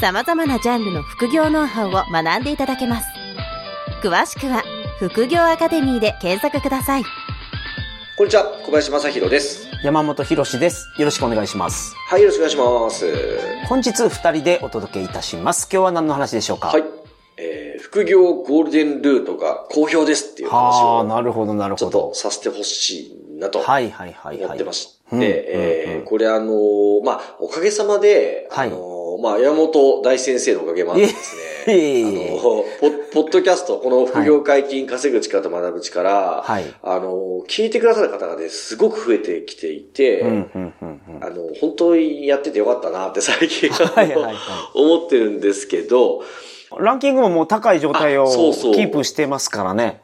様々なジャンルの副業ノウハウを学んでいただけます。詳しくは副業アカデミーで検索ください。こんにちは、小林正宏です。山本博史です。よろしくお願いします。はい、よろしくお願いします。本日二人でお届けいたします。今日は何の話でしょうか？はい。えー、副業ゴールデンルートが好評ですっていう話はあ、を、なるほど、なるちょっほどと。させてほしいなとはいはいはいはい。思ってまして、うんえーうんうんこれあのーまあ、おかげさまで、はいあのーまあ、山本大先生のおかげもあってですね、あのーポ、ポッドキャスト、この副業解禁、稼ぐ力と学ぶ力、はい。あのー聞いてくださる方がね、すごく増えてきていて、うん、うん、うん、うん。あの、本当にやっててよかったなって最近はいはいはい思ってるんですけど、ランキングももう高い状態をキープしてますからね。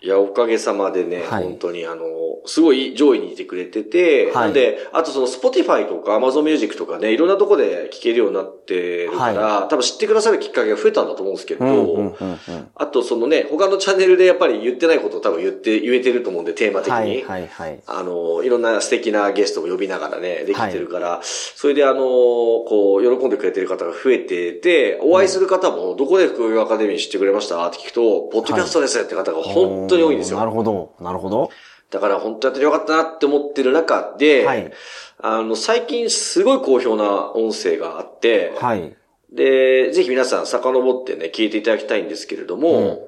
いや、おかげさまでね、はい本当にあの、すごい上位にいてくれてて、はいなんで、あとその Spotify とか Amazon Music とかね、いろんなとこで聴けるようになってるから、多分知ってくださるきっかけが増えたんだと思うんですけど、うん、うん、うん、うん。あとそのね、他のチャンネルでやっぱり言ってないことを多分言って、言えてると思うんで、テーマ的に。はい、はい、はい。あの、いろんな素敵なゲストも呼びながらね、できてるから、それであの、こう、喜んでくれてる方が増えてて、お会いする方も、どこで副業アカデミー知ってくれました？って聞くと、ポッドキャストですって方が本当に多いんですよ。なるほど、なるほど。だから本当やっててよかったなって思ってる中で、はいあの、最近すごい好評な音声があって、はい。で、ぜひ皆さん遡ってね、聞いていただきたいんですけれども、うん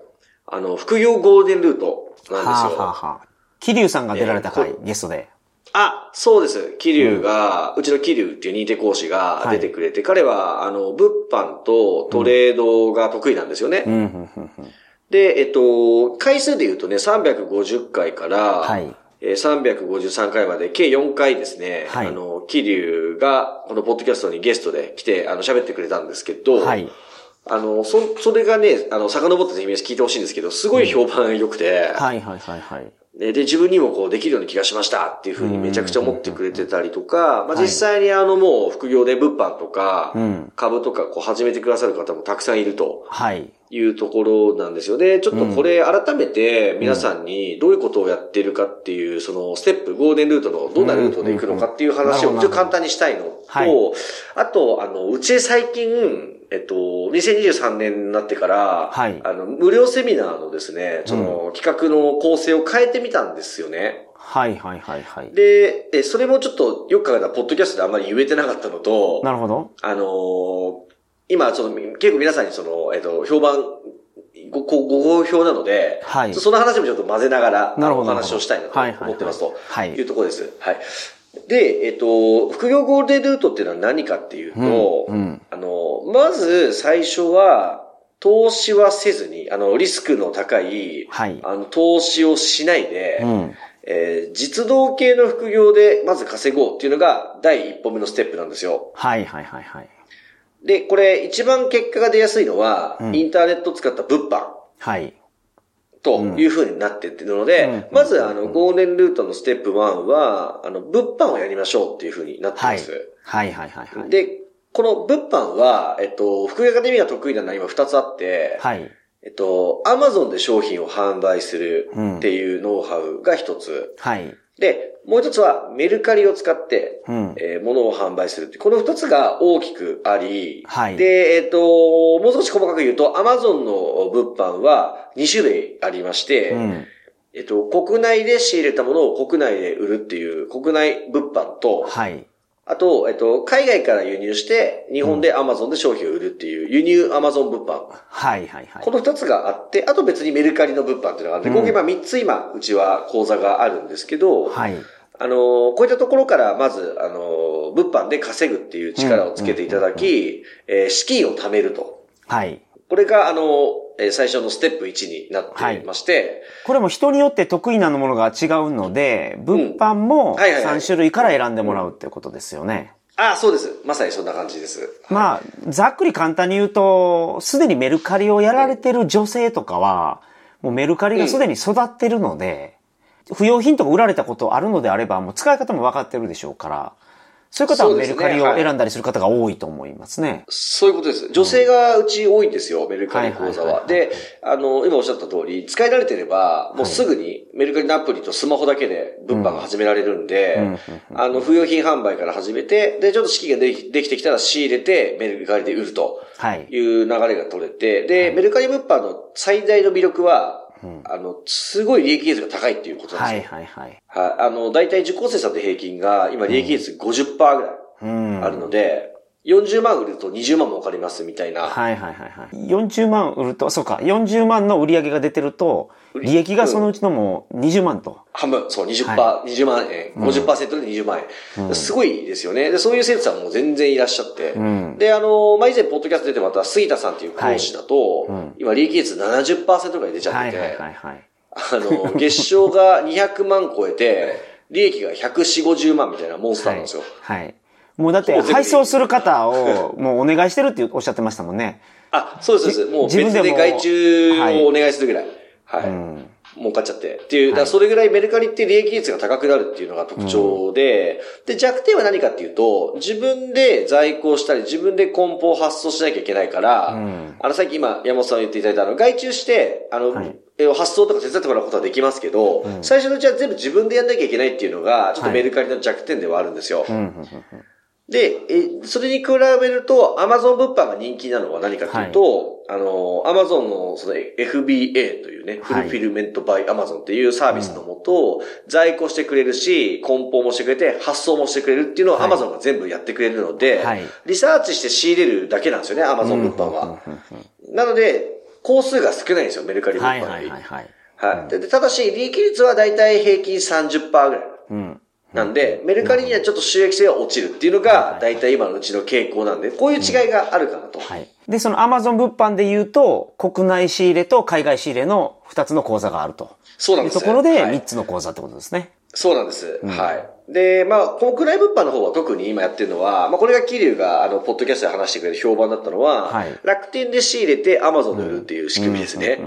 あの、副業ゴールデンルートなんはあ、ですよ。はあ、はあ。桐生さんが出られた回、えーゲストで。あ、そうです。桐生が、うちの桐生っていう認定講師が出てくれて、彼は、あの、物販とトレードが得意なんですよね。うん、うん、うん、うん。で、えっと、回数で言うとね、350回から、はい。えー353回まで、計4回ですね、はいあの、桐生が、このポッドキャストにゲストで来て、あの、喋ってくれたんですけど、はい。あの、そ、それがね、あの、遡ってぜひ皆さん聞いてほしいんですけど、すごい評判良くて、はい、はい、はい、はい。で、で自分にもこうできるような気がしましたっていうふうにめちゃくちゃ思ってくれてたりとか、まあ実際にあのもう副業で物販とかうん、株とかこう始めてくださる方もたくさんいるとはい。いうところなんですよ。ね。ちょっとこれ改めて皆さんにどういうことをやっているかっていう、そのステップ、ゴールデンルートのどんなルートで行くのかっていう話をうんちょっと簡単にしたいのと、はい。あと、あの、うち最近、えっと、2023年になってから、はいあの、無料セミナーのですね、その企画の構成を変えてみたんですよね。はい、はい、はい、はい。で、えそれもちょっとよく考えたら、ポッドキャストであんまり言えてなかったのと、なるほど。あのー今、その、結構皆さんにその、えっと、評判、ご、ご、ご好評なので、はいその話もちょっと混ぜながら、なるほどお話をしたいなとはいはいはい思ってますと、はいいうところです。はい。で、えっと、副業ゴールデンルートっていうのは何かっていうと、うんうんあの、まず最初は、投資はせずに、あの、リスクの高い、はいあの、投資をしないで、うん。えー実動系の副業でまず稼ごうっていうのが第一歩目のステップなんですよ。はい、はい、はい、はい。で、これ一番結果が出やすいのは、うんインターネットを使った物販はい。という風になってってるので、うんまずあの、ゴールデンルートのステップ1は、あの、物販をやりましょうっていう風になってはいます。。はい、はい、はい、はい。で、この物販は、えっと、副業アカデミーが得意なのは今2つあって、はい。えっと、アマゾンで商品を販売するうんっていうノウハウが1つ。はい。で、もう1つはメルカリを使って、うん。えー物を販売するって、この二つが大きくあり、はいで、えっ、と、もう少し細かく言うと、アマゾンの物販は2種類ありまして、うん。えっ、と、国内で仕入れたものを国内で売るっていう国内物販と、はい。あと、えっ、と、海外から輸入して、日本でアマゾンで商品を売るっていう輸入アマゾン物販。はい、はい、はいこ。の二つがあって、あと別にメルカリの物販っていうのがあって、うん合計まあ三つ今、うちは講座があるんですけど、はい。あの、こういったところから、まず、あの、物販で稼ぐっていう力をつけていただき、えー資金を貯めると。はい。これが、あの、えー最初のステップ1になっていまして、これも人によって得意なものが違うので、物販もはいはいはい3種類から選んでもらうっていうことですよね。あ、そうです。まさにそんな感じです。まあ、ざっくり簡単に言うと、すでにメルカリをやられてる女性とかは、もうメルカリがすでに育ってるので、不用品とか売られたことあるのであれば、もう使い方も分かってるでしょうから、そういう方はメルカリを選んだりする方が多いと思いますね。そういうことです。女性がうち多いんですよ、メルカリ講座は。はいはいはいはい。で、あの、今おっしゃった通り、使い慣れてれば、もうすぐにメルカリのアプリとスマホだけで物販が始められるんで、あの、不用品販売から始めて、で、ちょっと資金ができできてきたら仕入れて、メルカリで売るとはい。いう流れが取れて、で、メルカリ物販の最大の魅力は、あの、すごい利益率が高いっていうことなんはいですよ。はいはい。はい。あの、大体受講生さんの平均が、今利益率50%ぐらいうん。あるので、40万売ると20万儲かりますみたいな。はいはいはいはい。40万売ると、そうか、40万の売り上げが出てると、利益がそのうちのもう20万と。半分、そう、20%、は20万円、50%で20万円、すごいですよね。で、そういう生徒さんも全然いらっしゃって。んで、あの、まあ、以前、ポッドキャスト出てもらった杉田さんっていう講師だと、今、利益率70%ぐらい出ちゃってて、はいはいはいはい。あの、月賞が200万超えて、利益が140、50万みたいなモンスターなんですよ。はい。もうだって配送する方をもうお願いしてるっておっしゃってましたもんね。あ、そうです、そうです。もう自分でも別で外注をお願いするぐらい。はい。ん儲かっちゃって。っていう、だそれぐらいメルカリって利益率が高くなるっていうのが特徴で、で、弱点は何かっていうと、自分で在庫をしたり、自分で梱包を発送しなきゃいけないから、んあの、さっき今、山本さんが言っていただいた、あの、外注して、あの、はいえ発送とか手伝ってもらうことはできますけど、最初のうちは全部自分でやんなきゃいけないっていうのが、ちょっとメルカリの弱点ではあるんですよ。で、え、それに比べると、アマゾン物販が人気なのは何かというと、あの、アマゾンのその FBA というね、フルはいフィルメントバイアマゾンっていうサービスのもと、在庫してくれるし、梱包もしてくれて、発送もしてくれるっていうのをはいアマゾンが全部やってくれるので、はいリサーチして仕入れるだけなんですよね、アマゾン物販は。なので、工数が少ないんですよ、メルカリ物販より。はいはいはいはい。はい。ででただし、利益率はだいたい平均30%ぐらい。うん。なんで、メルカリにはちょっと収益性が落ちるっていうのが、大体今のうちの傾向なんで、こういう違いがあるかなと。はい。で、その Amazon 物販で言うと、国内仕入れと海外仕入れの2つの口座があると。そうなんですいうところではい3つの口座ってことですね。そうなんです。はい。で、まあ、国内物販の方は特に今やってるのは、まあ、これが桐生が、あの、ポッドキャストで話してくれる評判だったのは、はい楽天で仕入れて Amazon で売るっていう仕組みですね。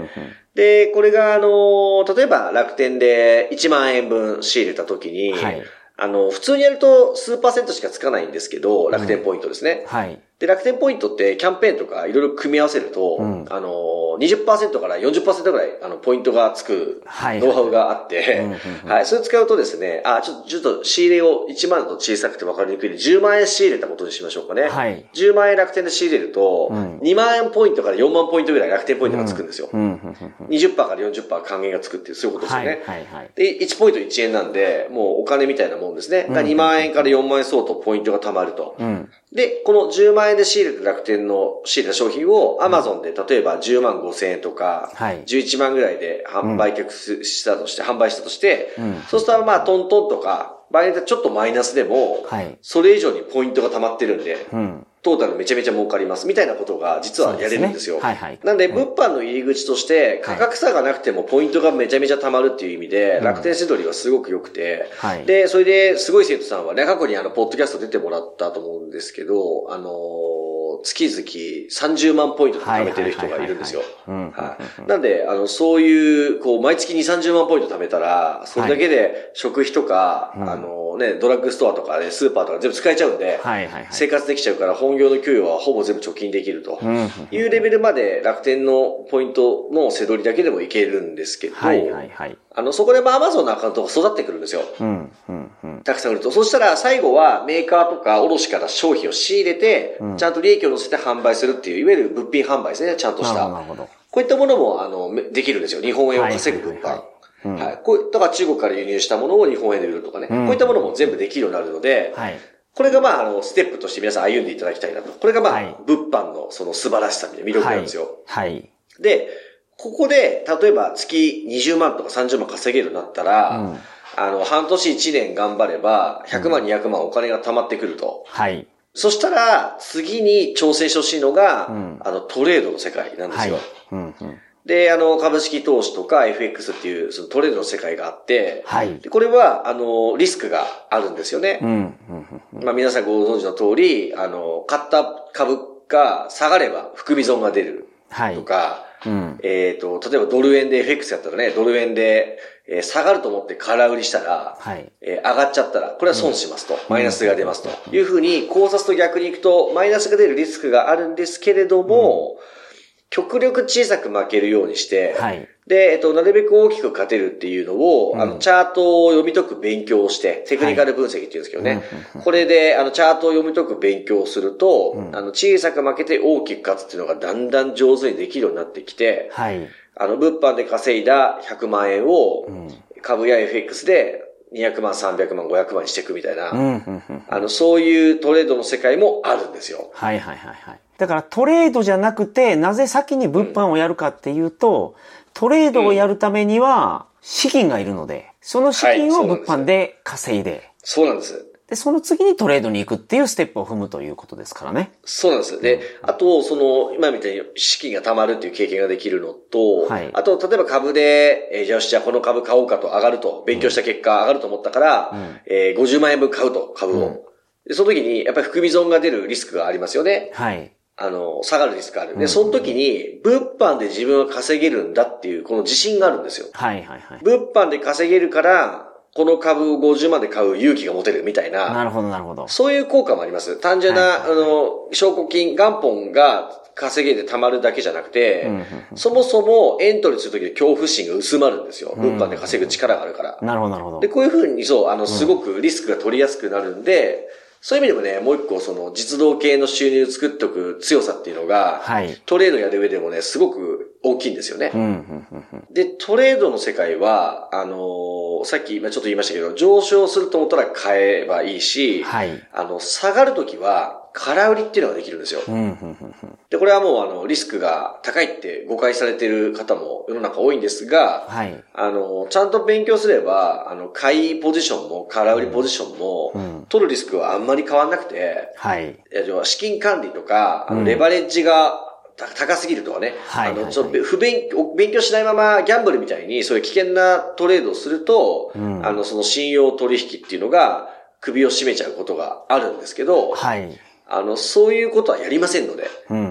で、これが、あの、例えば楽天で1万円分仕入れた時に、はいあの、普通にやると数パーセントしかつかないんですけど、楽天ポイントですね。はい。で、楽天ポイントってキャンペーンとかいろいろ組み合わせると、んあの、20%から40%ぐらい、あの、ポイントがつくはいノウハウがあって、うんはい、それ使うとですね、あ、ちょっと、ちょっと仕入れを1万だと小さくて分かりにくいんで、10万円仕入れたことにしましょうかね。はい10万円楽天で仕入れると、ん2万円ポイントから4万ポイントぐらい楽天ポイントがつくんですよ。うん、うん、うん。20%から40%還元がつくっていう、そういうことですよはい、ね。はい、はい。で、1ポイント1円なんで、もうお金みたいなもんですね。が2万円から4万円相当ポイントが貯まると。うん。で、この10万円で仕入れた楽天の仕入れた商品を Amazon で例えば10万5千円とか、はい。11万ぐらいで販売却したとして、販売したとして、ん。そうするとまあトントンとか、場合によってはちょっとマイナスでも、はい。それ以上にポイントが溜まってるんで、うん。トータルめちゃめちゃ儲かりますみたいなことが実はやれるんですよ。すね。はいはい。なんで、物販の入り口として、価格差がなくてもポイントがめちゃめちゃ溜まるってい。う意味で、楽天セドリはすごく良くて、はい。で、それで、すごい生徒さんはね、過去にあの、ポッドキャスト出てもらったと思うんですけど、あのー月々30万ポイント貯めてる人がいるんですよ。はいはいはいはい。はい。なんで、あの、そういう、こう、毎月2、30万ポイント貯めたら、それだけで食費とか、あのね、ドラッグストアとかね、スーパーとか全部使えちゃうんで、はいはいはい生活できちゃうから本業の給与はほぼ全部貯金できるとんいうレベルまで楽天のポイントの背取りだけでもいけるんですけど、はいはいはい。あの、そこでまあ Amazon のアカウントが育ってくるんですよ。うん、うん、うん。たくさん売ると。そしたら最後はメーカーとか卸から商品を仕入れて、ちゃんと利益を乗せて販売するっていう、いわゆる物品販売ですね、ちゃんとした。なるほど。こういったものも、あの、めできるんですよ。日本円を稼ぐ物販。はいはいはい。こういだから中国から輸入したものを日本円で売るとかね。こういったものも全部できるようになるので、はい。これがまあ、あの、ステップとして皆さん歩んでいただきたいなと。これがまあ、はい物販のその素晴らしさみたいな魅力なんですよ。はい。で、ここで、例えば月20万とか30万稼げるようになったら、あの、半年1年頑張れば、100万、200万お金が貯まってくると。はい。そしたら、次に挑戦してほしいのが、んあの、トレードの世界なんですはいよ。。うん、うん。で、あの、株式投資とか FX っていう、そのトレードの世界があって、はいでこれは、あの、リスクがあるんですよね。うん、うん、うん。まあ皆さんご存知の通り、あの、買った株が下がれば含み損が出るはいと。か、うん。えっ、と、例えばドル円で FX やったらね、ドル円で、えー下がると思って空売りしたら、はい。えー上がっちゃったら、これは損しますと、マイナスが出ますというふうに、考察と逆に行くと、マイナスが出るリスクがあるんですけれども、極力小さく負けるようにして、はい。で、えっと、なるべく大きく勝てるっていうのを、うんあの、チャートを読み解く勉強をして、テクニカル分析っていうんですけどね。うんこれで、あの、チャートを読み解く勉強をすると、うんあの、小さく負けて大きく勝つっていうのがだんだん上手にできるようになってきて、はい。あの、物販で稼いだ100万円をう、ん。株や FX で200万、300万、500万にしていくみたいな、うん。うん。うんあの、そういうトレードの世界もあるんですよ。はいはいはいはい。だからトレードじゃなくて、なぜ先に物販をやるかっていうと、トレードをやるためには資金がいるので、その資金を物販で稼いで、そうなんです。で、その次にトレードに行くっていうステップを踏むということですからね。そうなんです。で、あと、その、今みたいに資金が貯まるっていう経験ができるのと、はいあと、例えば株で、えーじゃあよし、じゃあこの株買おうかと上がると、勉強した結果上がると思ったから、うんえー50万円分買うと、株を。うんで、その時に、やっぱり含み損が出るリスクがありますよね。はい。あの、下がるリスクがある。うんで、その時に、物販で自分は稼げるんだっていう、この自信があるんですよ。はいはいはい。物販で稼げるから、この株を50万で買う勇気が持てるみたいな、なるほどなるほど。そういう効果もあります。単純な、はいあの、証拠金、元本が稼げて貯まるだけじゃなくて、うんうんそもそもエントリーするときの恐怖心が薄まるんですよ。うん物販で稼ぐ力があるから。なるほどなるほどで、。こういうふうに、そう、あの、すごくリスクが取りやすくなるんで、そういう意味でもね、もう一個、その、実動系の収入を作っておく強さっていうのが、はい。トレードやる上でもね、すごく大きいんですよね。うんうんうんうんで、トレードの世界は、あのーさっき今ちょっと言いましたけど、上昇すると思ったら買えばいいし、はい。あの、下がるときは、空売りっていうのができるんですよ。うんうんうんうんで、これはもう、あの、リスクが高いって誤解されてる方も世の中多いんですが、はい。あの、ちゃんと勉強すれば、あの、買いポジションも、空売りポジションも、うん。取るリスクはあんまり変わんなくて、はい。資金管理とか、あの、うんレバレッジがた高すぎるとかね、はいはいはいあの、ちょっと不勉、勉強しないままギャンブルみたいに、そういう危険なトレードをすると、うんあの、その信用取引っていうのが、首を絞めちゃうことがあるんですけど、はい。あの、そういうことはやりませんので、うん。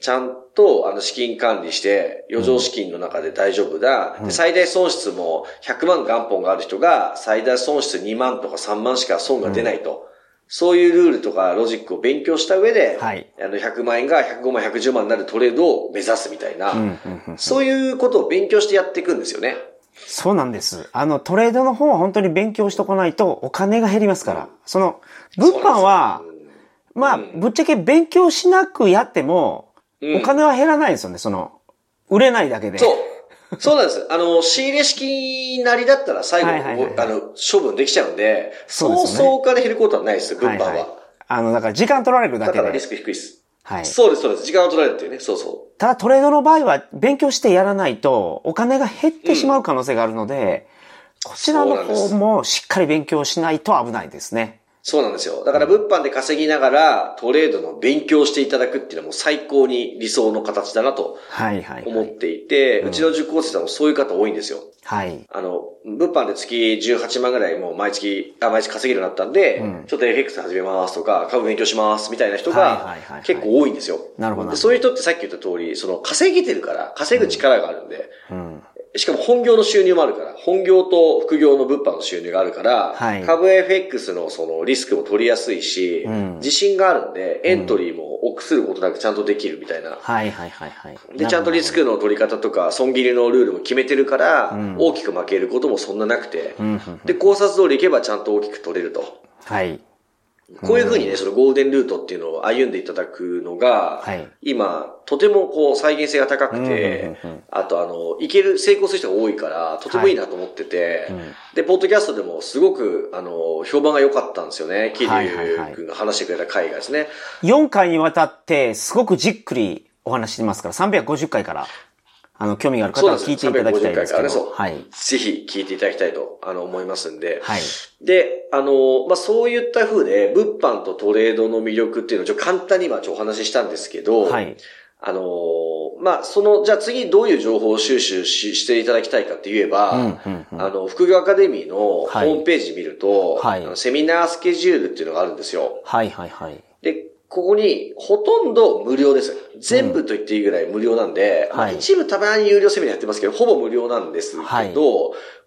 ちゃんと、あの、資金管理して、余剰資金の中で大丈夫だ。うんで最大損失も、100万元本がある人が、最大損失2万とか3万しか損が出ないと。そういうルールとかロジックを勉強した上で、はい。あの、100万円が105万、110万になるトレードを目指すみたいな、うんうんうんそういうことを勉強してやっていくんですよね。そうなんです。あの、トレードの方は本当に勉強しとかないとお金が減りますから。その、物販は、まあ、ぶっちゃけ勉強しなくやっても、うんお金は減らないんですよね。その、売れないだけで。そう。そうなんです。あの、仕入れ式なりだったら最後、はいはいはいあの、処分できちゃうんで、そうそうお金減ることはないですよ、物販は。はいはい。あの、だから時間取られるだけでだからリス。ク低いです。はい。そうです、そうです。時間を取られるっていうね。そうそただトレードの場合は勉強してやらないとお金が減ってしまう可能性があるので、こちらの方もしっかり勉強しないと危ないですね。う。そうなんですよ。だから物販で稼ぎながらトレードの勉強をしていただくっていうのはもう最高に理想の形だなとはいはい、はい。思っていて、うちの受講生さんもそういう方多いんですよ。はい。あの、物販で月18万ぐらいもう毎月、あ、毎月稼げるようになったんで、うんちょっと FX 始めますとか、株勉強しますみたいな人がはいはい結構多いんですよ。なるほどでそういう人ってさっき言った通り、その稼げてるから、稼ぐ力があるんで、うん。しかも本業の収入もあるから、本業と副業の物販の収入があるから、はい株 FX のそのリスクも取りやすいし、うん自信があるんで、エントリーも臆することなくちゃんとできるみたいな。はいはいはいはい。で、ちゃんとリスクの取り方とか、損切りのルールも決めてるから、うん大きく負けることもそんななくて、うんうんうんで、考察通りいけばちゃんと大きく取れると。はい。こういうふうにね、そのゴールデンルートっていうのを歩んでいただくのが、はい。今、とてもこう再現性が高くて、うんうんうんあとあの、いける、成功する人が多いから、とてもいいなと思ってて、うん。で、ポッドキャストでもすごく、あの、評判が良かったんですよね。桐はいはいはい。生君が話してくれた回がですね。4回にわたってすごくじっくりお話ししてますから、350回から、あの、興味がある方は聞いていただきたいですけど。350回からね、そう。はい。ぜひ聞いていただきたいと、あの、思いますんで。はい。で、あの、まあ、そういった風で、物販とトレードの魅力っていうのをちょっと簡単に今ちょっとお話ししたんですけど、はい。あのーまあ、その、じゃあ次どういう情報を収集ししていただきたいかって言えば、うんうんうんあの、副業アカデミーのホはいームページ見ると、はいセミナースケジュールっていうのがあるんですよ。はいはいはい。で、ここに、ほとんど無料です。全部と言っていいぐらい無料なんで、まあはい一部たまに有料セミナーやってますけど、ほぼ無料なんですけど、はい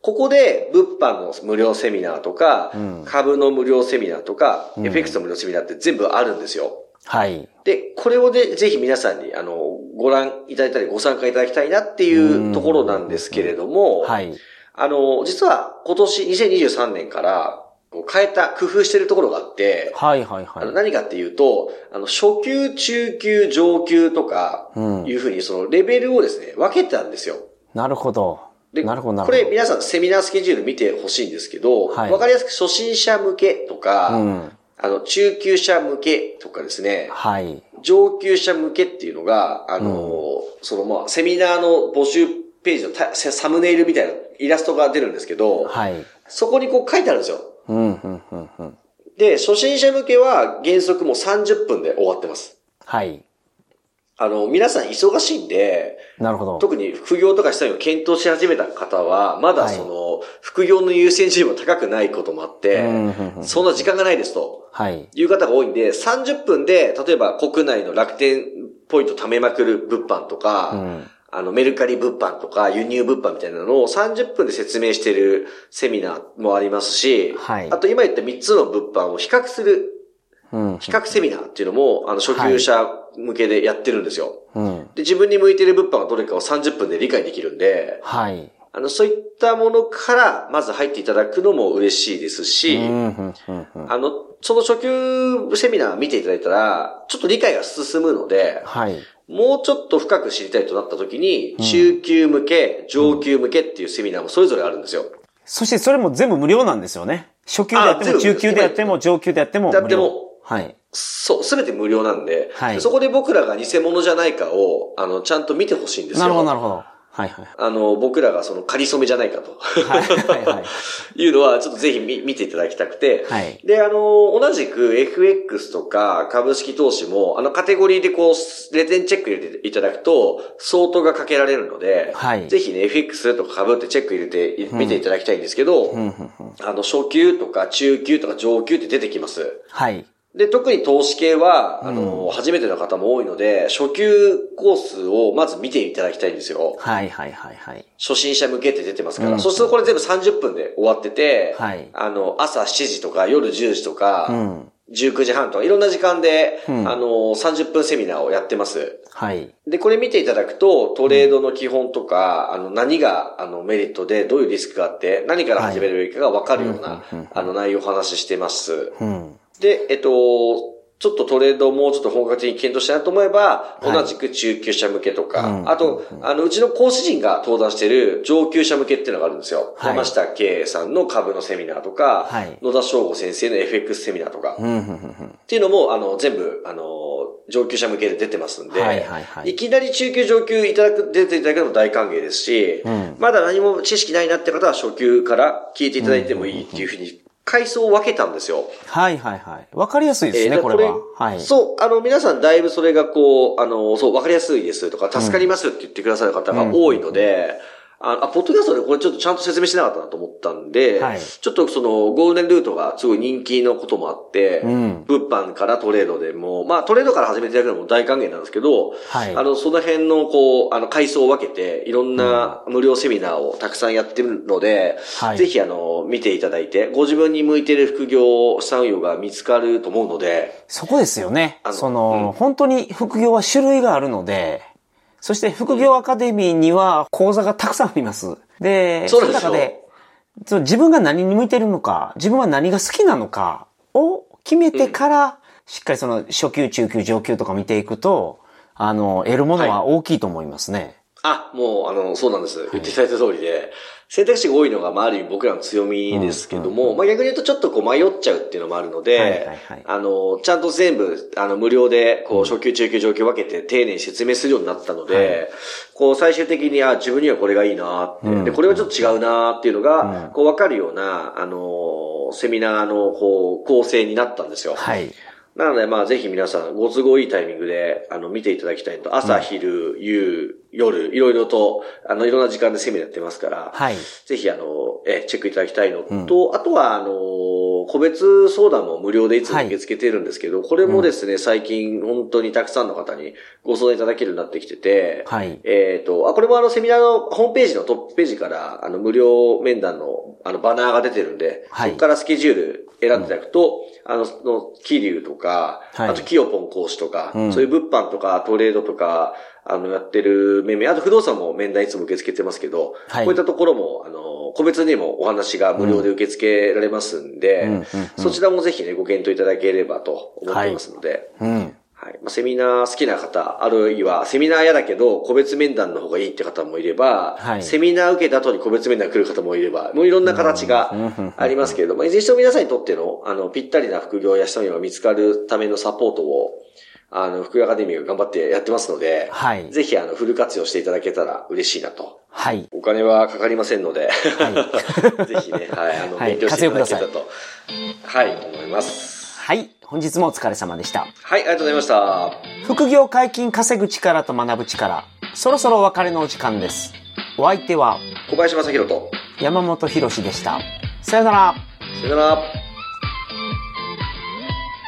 ここで物販の無料セミナーとか、うん株の無料セミナーとか、うん FX の無料セミナーって全部あるんですよ。はい。で、これをで、ぜひ皆さんに、あの、ご覧いただいたり、ご参加いただきたいなっていうところなんですけれども、はい。あの、実は今年2023年から、こう変えた、工夫してるところがあって、はいはいはあのい。何かっていうと、あの、初級、中級、上級とか、うんいうふうにそのレベルをですね、分けてたんですよ。なるほど。で、なるほどなるほど。これ皆さんセミナースケジュール見てほしいんですけど、わ、はいかりやすく初心者向けとか、うん。あの、中級者向けとかですね、はい。上級者向けっていうのが、あの、そのまあ、セミナーの募集ページのタサムネイルみたいなイラストが出るんですけど、はい。そこにこう書いてあるんですよ。うん、うん、うん、うん。で、初心者向けは原則もう30分で終わってます。はい。あの、皆さん忙しいんで、なるほど。特に副業とかしたいを検討し始めた方は、まだはいその、副業の優先順位も高くないこともあって、うんうんうんそんな時間がないですと。はい。いう方が多いんで、30分で、例えば国内の楽天ポイント貯めまくる物販とか、うん。あの、メルカリ物販とか、輸入物販みたいなのを30分で説明しているセミナーもありますし、はいあと今言った3つの物販を比較する、うん。比較セミナーっていうのも、あの、初級者向けでやってるんですよ。うん。で、自分に向いている物販がどれかを30分で理解できるんで、はい。あの、そういったものから、まず入っていただくのも嬉しいですし、うん、うん。あの、その初級セミナー見ていただいたら、ちょっと理解が進むので、はい。もうちょっと深く知りたいとなった時に、中級向け、上級向けっていうセミナーもそれぞれあるんですよ。そしてそれも全部無料なんですよね。初級でやっても、中級でやっても、上級でやっても無料。やってもはい。そう、すべて無料なんで、はいそこで僕らが偽物じゃないかを、あの、ちゃんと見てほしいんですよ。なるほど、なるほど。はい、はい。あの、僕らがその仮初めじゃないかと。はい、はい、はい。いうのは、ちょっとぜひ見見ていただきたくて。はいで、あの、同じく FX とか株式投資も、あのカテゴリーでこう、レテンチェック入れていただくと、相当がかけられるので、はいぜひね、FX とか株ってチェック入れて、見ていただきたいんですけど、うん、うん、うん。あの、初級とか中級とか上級って出てきます。はい。で、特に投資系は、あの、初めての方も多いので、初級コースをまず見ていただきたいんですよ。はい、はい、はい、はい。初心者向けって出てますから。うんそうするとこれ全部30分で終わってて、はいあの、朝7時とか夜10時とか、うん。19時半とかいろんな時間で、うんあの、30分セミナーをやってます。はい。で、これ見ていただくと、トレードの基本とか、あの、何が、あの、メリットで、どういうリスクがあって、何から始めるべきかがわかるような、うんうんうんあの、内容をお話ししてます。うん。で、えっと、ちょっとトレードをもうちょっと本格的に検討したいなと思えば、はい。同じく中級者向けとか、うん。あと、あの、うちの講師陣が登壇している上級者向けっていうのがあるんですよ。はい。山下圭さんの株のセミナーとか、はい。野田翔吾先生の FX セミナーとか。っていうのも、あの、全部、あの、上級者向けで出てますんで、はいはいはい。きなり中級上級いただく、出ていただけるのも大歓迎ですし、うん。まだ何も知識ないなって方は初級から聞いていただいてもいいっていうふうに、階層を分けたんですよ。はい、はい、はい。わかりやすいですね、えーこれは。はい。そう、あの、皆さんだいぶそれがこう、あの、そう、わかりやすいですとか、助かりますって言ってくださる方が多いので、あ、あポッドキャストでこれちょっとちゃんと説明してなかったなと思ったんで、はい。ちょっとその、ゴールデンルートがすごい人気のこともあって、うん。物販からトレードでも、まあトレードから始めていただくのも大歓迎なんですけど、はい。あの、その辺のこう、あの、階層を分けて、いろんな無料セミナーをたくさんやってるので、はい。ぜひあの、見ていただいて、ご自分に向いている副業、産業が見つかると思うので、そこですよね。あのその、うん。本当に副業は種類があるので、そして副業アカデミーには講座がたくさんあります。で、その中で、その自分が何に向いてるのか、自分は何が好きなのかを決めてから、しっかりその初級、中級、上級とか見ていくと、あの、得るものは大きいと思いますね。あ、もう、あの、そうなんです。言っていただいた通りで、選択肢が多いのが、まあ、ある意味僕らの強みですけども、まあ逆に言うとちょっとこう迷っちゃうっていうのもあるので、はいはいはいあの、ちゃんと全部、あの、無料で、こう、初級、中級、上級分けて丁寧に説明するようになったので、こう、最終的に、あ、自分にはこれがいいなって、うん。で、これはちょっと違うなっていうのが、うん。こう、わかるような、あの、セミナーの、こう、構成になったんですよ。はい。なので、まあ、ぜひ皆さん、ご都合いいタイミングで、あの、見ていただきたいと。朝、昼、夕、夜、いろいろと、あの、いろんな時間でセミナーやってますから、はい。ぜひ、あの、え、チェックいただきたいのと、あとは、あの、個別相談も無料でいつも受け付けてるんですけど、これもですね、最近、本当にたくさんの方にご相談いただけるようになってきてて、はい。えっ、と、あ、これもあの、セミナーのホームページのトップページから、あの、無料面談の、あの、バナーが出てるんで、はい。そこからスケジュール選んでいただくと、あの、その、キリュウとか、はい。あと、キヨポン講師とか、うん。そういう物販とか、トレードとか、あの、やってる面々、あと不動産も面談いつも受け付けてますけど、はい。こういったところも、あの、個別にもお話が無料で受け付けられますんで、うんうんうん。そちらもぜひね、ご検討いただければと思ってますので、うん。はい。まあ、セミナー好きな方、あるいは、セミナー嫌だけど、個別面談の方がいいって方もいれば、はい。セミナー受けた後に個別面談来る方もいれば、もういろんな形がありますけれども、いずれにしても皆さんにとっての、あの、ぴったりな副業や下見が見つかるためのサポートを、あの、副業アカデミーが頑張ってやってますので、はいぜひ、あの、フル活用していただけたら嬉しいなと。はい。お金はかかりませんので、は ぜひね、はい、あの、はい勉強していただけたと、はい、思います。はい。本日もお疲れ様でした。はい、ありがとうございました。副業解禁稼ぐ力と学ぶ力。そろそろお別れのお時間です。お相手は小林正宏と、山本博史でした。さよなら。さよなら。